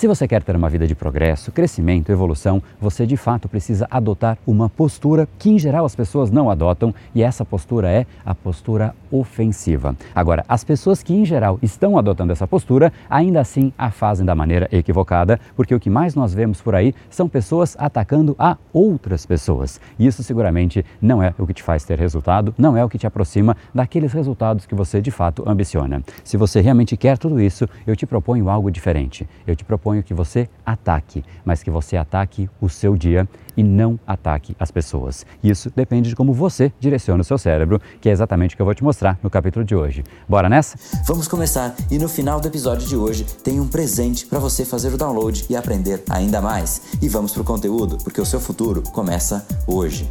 Se você quer ter uma vida de progresso, crescimento, evolução, você de fato precisa adotar uma postura que em geral as pessoas não adotam e essa postura é a postura ofensiva. Agora, as pessoas que em geral estão adotando essa postura ainda assim a fazem da maneira equivocada, porque o que mais nós vemos por aí são pessoas atacando a outras pessoas. E isso seguramente não é o que te faz ter resultado, não é o que te aproxima daqueles resultados que você de fato ambiciona. Se você realmente quer tudo isso, eu te proponho algo diferente. Eu te proponho que você ataque, mas que você ataque o seu dia e não ataque as pessoas. Isso depende de como você direciona o seu cérebro, que é exatamente o que eu vou te mostrar no capítulo de hoje. Bora nessa? Vamos começar e no final do episódio de hoje tem um presente para você fazer o download e aprender ainda mais. E vamos pro conteúdo, porque o seu futuro começa hoje.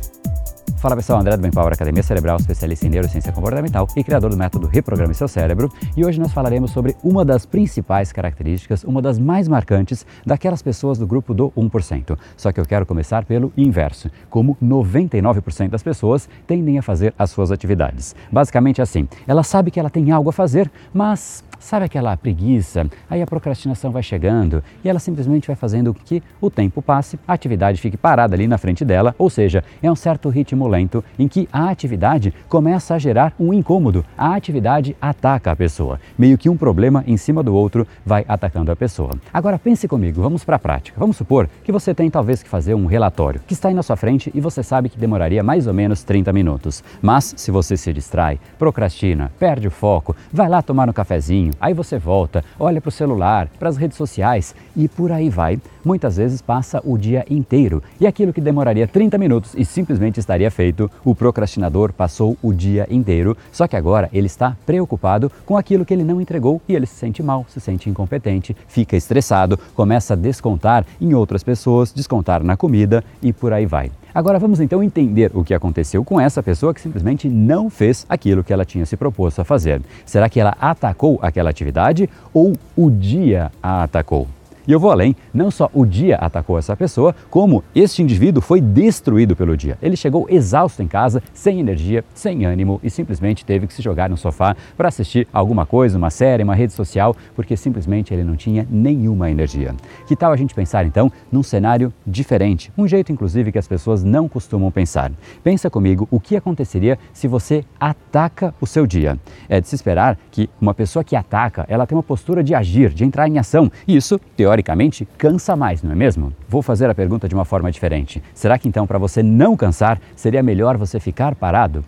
Fala pessoal, André do Bem Power Academia Cerebral, especialista em neurociência comportamental e criador do método Reprograme Seu Cérebro. E hoje nós falaremos sobre uma das principais características, uma das mais marcantes daquelas pessoas do grupo do 1%. Só que eu quero começar pelo inverso, como 99% das pessoas tendem a fazer as suas atividades. Basicamente assim, ela sabe que ela tem algo a fazer, mas Sabe aquela preguiça? Aí a procrastinação vai chegando e ela simplesmente vai fazendo com que o tempo passe, a atividade fique parada ali na frente dela, ou seja, é um certo ritmo lento em que a atividade começa a gerar um incômodo. A atividade ataca a pessoa. Meio que um problema em cima do outro vai atacando a pessoa. Agora pense comigo, vamos para a prática. Vamos supor que você tem talvez que fazer um relatório que está aí na sua frente e você sabe que demoraria mais ou menos 30 minutos. Mas se você se distrai, procrastina, perde o foco, vai lá tomar um cafezinho, aí você volta, olha para o celular, para as redes sociais e por aí vai. Muitas vezes passa o dia inteiro e aquilo que demoraria 30 minutos e simplesmente estaria feito, o procrastinador passou o dia inteiro, só que agora ele está preocupado com aquilo que ele não entregou e ele se sente mal, se sente incompetente, fica estressado, começa a descontar em outras pessoas, descontar na comida e por aí vai. Agora vamos então entender o que aconteceu com essa pessoa que simplesmente não fez aquilo que ela tinha se proposto a fazer. Será que ela atacou aquela atividade ou o dia a atacou? E eu vou além, não só o dia atacou essa pessoa, como este indivíduo foi destruído pelo dia. Ele chegou exausto em casa, sem energia, sem ânimo e simplesmente teve que se jogar no sofá para assistir alguma coisa, uma série, uma rede social, porque simplesmente ele não tinha nenhuma energia. Que tal a gente pensar então num cenário diferente, um jeito inclusive que as pessoas não costumam pensar? Pensa comigo o que aconteceria se você ataca o seu dia. É de se esperar que uma pessoa que ataca, ela tem uma postura de agir, de entrar em ação. Isso, teoricamente, teoricamente, cansa mais, não é mesmo? Vou fazer a pergunta de uma forma diferente. Será que então, para você não cansar, seria melhor você ficar parado?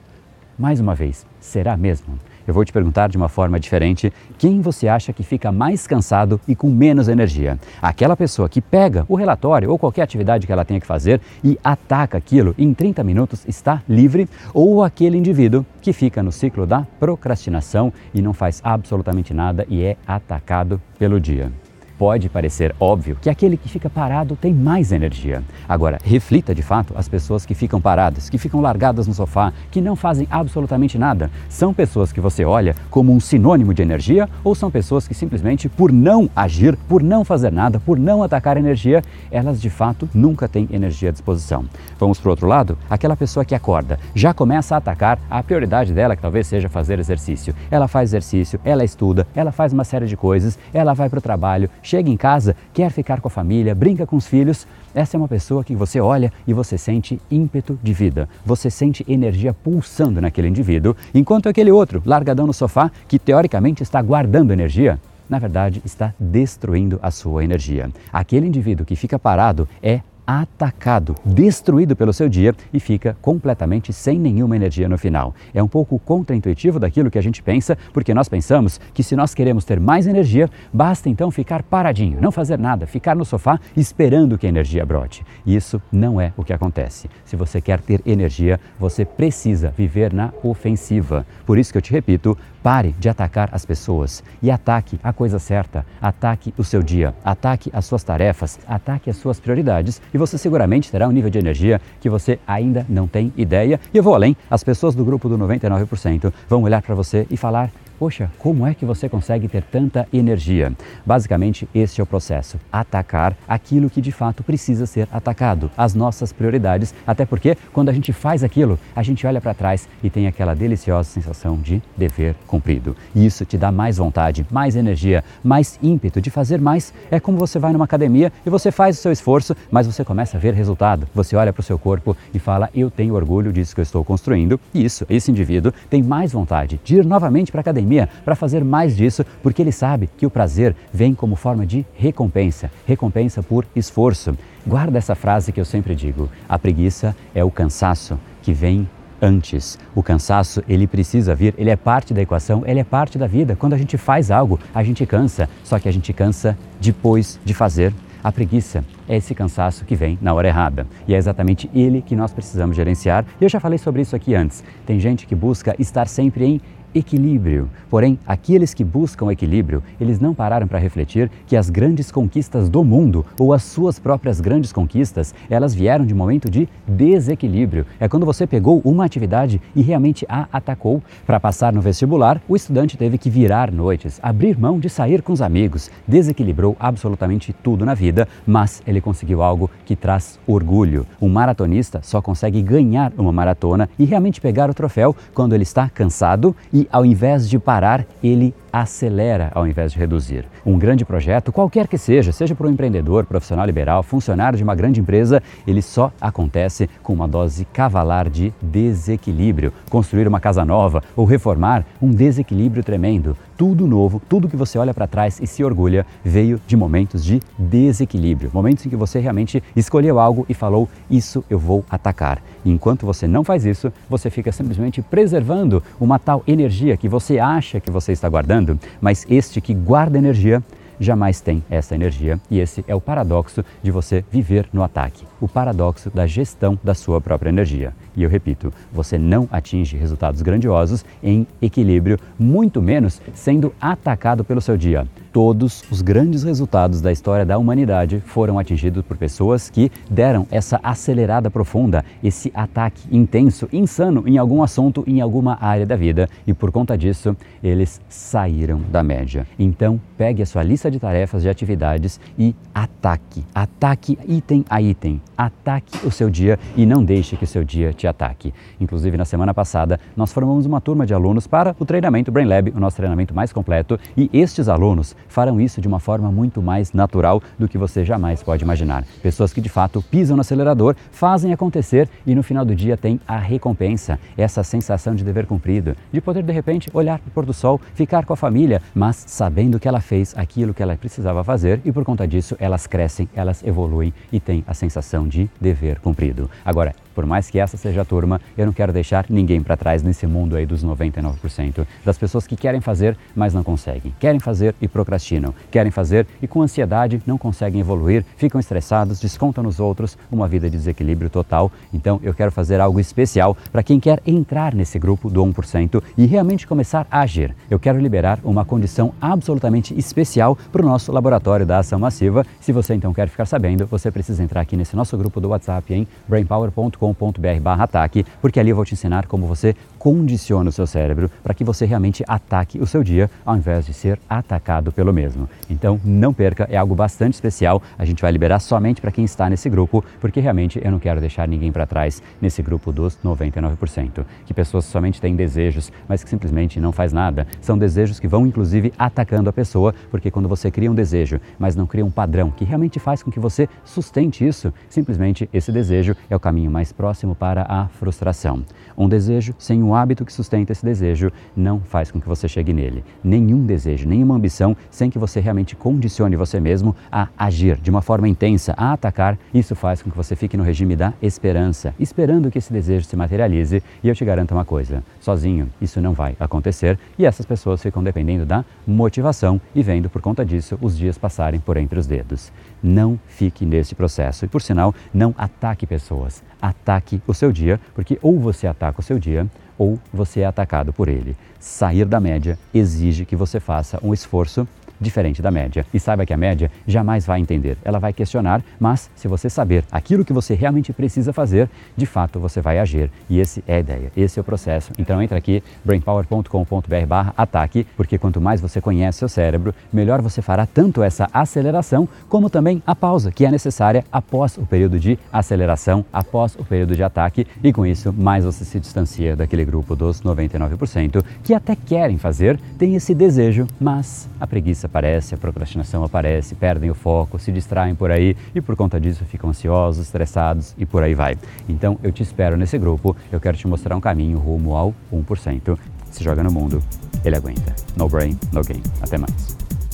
Mais uma vez, será mesmo? Eu vou te perguntar de uma forma diferente: quem você acha que fica mais cansado e com menos energia? Aquela pessoa que pega o relatório ou qualquer atividade que ela tenha que fazer e ataca aquilo em 30 minutos está livre? Ou aquele indivíduo que fica no ciclo da procrastinação e não faz absolutamente nada e é atacado pelo dia? Pode parecer óbvio que aquele que fica parado tem mais energia. Agora, reflita de fato as pessoas que ficam paradas, que ficam largadas no sofá, que não fazem absolutamente nada. São pessoas que você olha como um sinônimo de energia ou são pessoas que simplesmente por não agir, por não fazer nada, por não atacar energia, elas de fato nunca têm energia à disposição. Vamos para o outro lado? Aquela pessoa que acorda, já começa a atacar a prioridade dela, que talvez seja fazer exercício. Ela faz exercício, ela estuda, ela faz uma série de coisas, ela vai para o trabalho, chega em casa, quer ficar com a família, brinca com os filhos, essa é uma pessoa que você olha e você sente ímpeto de vida. Você sente energia pulsando naquele indivíduo, enquanto aquele outro, largadão no sofá, que teoricamente está guardando energia, na verdade está destruindo a sua energia. Aquele indivíduo que fica parado é atacado, destruído pelo seu dia e fica completamente sem nenhuma energia no final. É um pouco contraintuitivo daquilo que a gente pensa, porque nós pensamos que se nós queremos ter mais energia, basta então ficar paradinho, não fazer nada, ficar no sofá esperando que a energia brote. Isso não é o que acontece. Se você quer ter energia, você precisa viver na ofensiva. Por isso que eu te repito, Pare de atacar as pessoas e ataque a coisa certa, ataque o seu dia, ataque as suas tarefas, ataque as suas prioridades e você seguramente terá um nível de energia que você ainda não tem ideia. E eu vou além, as pessoas do grupo do 99% vão olhar para você e falar Poxa, como é que você consegue ter tanta energia? Basicamente, este é o processo: atacar aquilo que de fato precisa ser atacado, as nossas prioridades. Até porque, quando a gente faz aquilo, a gente olha para trás e tem aquela deliciosa sensação de dever cumprido. E isso te dá mais vontade, mais energia, mais ímpeto de fazer mais. É como você vai numa academia e você faz o seu esforço, mas você começa a ver resultado. Você olha para o seu corpo e fala: Eu tenho orgulho disso que eu estou construindo. E isso, esse indivíduo tem mais vontade de ir novamente para a academia para fazer mais disso, porque ele sabe que o prazer vem como forma de recompensa recompensa por esforço. Guarda essa frase que eu sempre digo: a preguiça é o cansaço que vem antes. O cansaço, ele precisa vir, ele é parte da equação, ele é parte da vida. Quando a gente faz algo, a gente cansa, só que a gente cansa depois de fazer. A preguiça é esse cansaço que vem na hora errada. E é exatamente ele que nós precisamos gerenciar. Eu já falei sobre isso aqui antes. Tem gente que busca estar sempre em equilíbrio. Porém, aqueles que buscam equilíbrio, eles não pararam para refletir que as grandes conquistas do mundo ou as suas próprias grandes conquistas, elas vieram de momento de desequilíbrio. É quando você pegou uma atividade e realmente a atacou. Para passar no vestibular, o estudante teve que virar noites, abrir mão de sair com os amigos, desequilibrou absolutamente tudo na vida, mas ele conseguiu algo que traz orgulho. Um maratonista só consegue ganhar uma maratona e realmente pegar o troféu quando ele está cansado e ao invés de parar, ele acelera ao invés de reduzir. Um grande projeto, qualquer que seja, seja para um empreendedor, profissional liberal, funcionário de uma grande empresa, ele só acontece com uma dose cavalar de desequilíbrio. Construir uma casa nova ou reformar, um desequilíbrio tremendo. Tudo novo, tudo que você olha para trás e se orgulha, veio de momentos de desequilíbrio. Momentos em que você realmente escolheu algo e falou: Isso eu vou atacar. E enquanto você não faz isso, você fica simplesmente preservando uma tal energia que você acha que você está guardando mas este que guarda energia jamais tem essa energia e esse é o paradoxo de você viver no ataque, o paradoxo da gestão da sua própria energia. E eu repito, você não atinge resultados grandiosos em equilíbrio, muito menos sendo atacado pelo seu dia todos os grandes resultados da história da humanidade foram atingidos por pessoas que deram essa acelerada profunda, esse ataque intenso, insano em algum assunto, em alguma área da vida e por conta disso eles saíram da média. Então, pegue a sua lista de tarefas, de atividades e ataque. Ataque item a item. Ataque o seu dia e não deixe que o seu dia te ataque. Inclusive, na semana passada, nós formamos uma turma de alunos para o treinamento Brain Lab, o nosso treinamento mais completo, e estes alunos farão isso de uma forma muito mais natural do que você jamais pode imaginar. Pessoas que de fato pisam no acelerador, fazem acontecer e no final do dia tem a recompensa, essa sensação de dever cumprido, de poder de repente olhar para o pôr do sol, ficar com a família, mas sabendo que ela fez aquilo que ela precisava fazer e por conta disso elas crescem, elas evoluem e têm a sensação de dever cumprido. Agora, por mais que essa seja a turma, eu não quero deixar ninguém para trás nesse mundo aí dos 99% das pessoas que querem fazer, mas não conseguem. Querem fazer e procrastinam. Querem fazer e com ansiedade não conseguem evoluir, ficam estressados, descontam nos outros uma vida de desequilíbrio total. Então eu quero fazer algo especial para quem quer entrar nesse grupo do 1% e realmente começar a agir. Eu quero liberar uma condição absolutamente especial para o nosso laboratório da ação massiva. Se você então quer ficar sabendo, você precisa entrar aqui nesse nosso grupo do WhatsApp em brainpower.com www.cérebro.com.br ataque, porque ali eu vou te ensinar como você condiciona o seu cérebro para que você realmente ataque o seu dia ao invés de ser atacado pelo mesmo. Então não perca, é algo bastante especial. A gente vai liberar somente para quem está nesse grupo, porque realmente eu não quero deixar ninguém para trás nesse grupo dos 99%, que pessoas somente têm desejos, mas que simplesmente não faz nada. São desejos que vão inclusive atacando a pessoa, porque quando você cria um desejo, mas não cria um padrão que realmente faz com que você sustente isso, simplesmente esse desejo é o caminho mais próximo para a frustração. Um desejo sem um hábito que sustenta esse desejo não faz com que você chegue nele. Nenhum desejo, nenhuma ambição sem que você realmente condicione você mesmo a agir de uma forma intensa, a atacar, isso faz com que você fique no regime da esperança, esperando que esse desejo se materialize. E eu te garanto uma coisa: sozinho isso não vai acontecer e essas pessoas ficam dependendo da motivação e vendo por conta disso os dias passarem por entre os dedos. Não fique nesse processo e, por sinal, não ataque pessoas ataque o seu dia, porque ou você ataca o seu dia ou você é atacado por ele. Sair da média exige que você faça um esforço diferente da média. E saiba que a média jamais vai entender, ela vai questionar, mas se você saber aquilo que você realmente precisa fazer, de fato você vai agir. E esse é a ideia, esse é o processo. Então entra aqui, brainpower.com.br/ataque, porque quanto mais você conhece seu cérebro, melhor você fará tanto essa aceleração como também a pausa que é necessária após o período de aceleração, após o período de ataque, e com isso mais você se distancia daquele grupo dos 99% que até querem fazer, tem esse desejo, mas a preguiça aparece, a procrastinação aparece, perdem o foco, se distraem por aí e por conta disso ficam ansiosos, estressados e por aí vai. Então eu te espero nesse grupo, eu quero te mostrar um caminho rumo ao 1%. Se joga no mundo, ele aguenta. No brain, no game. Até mais.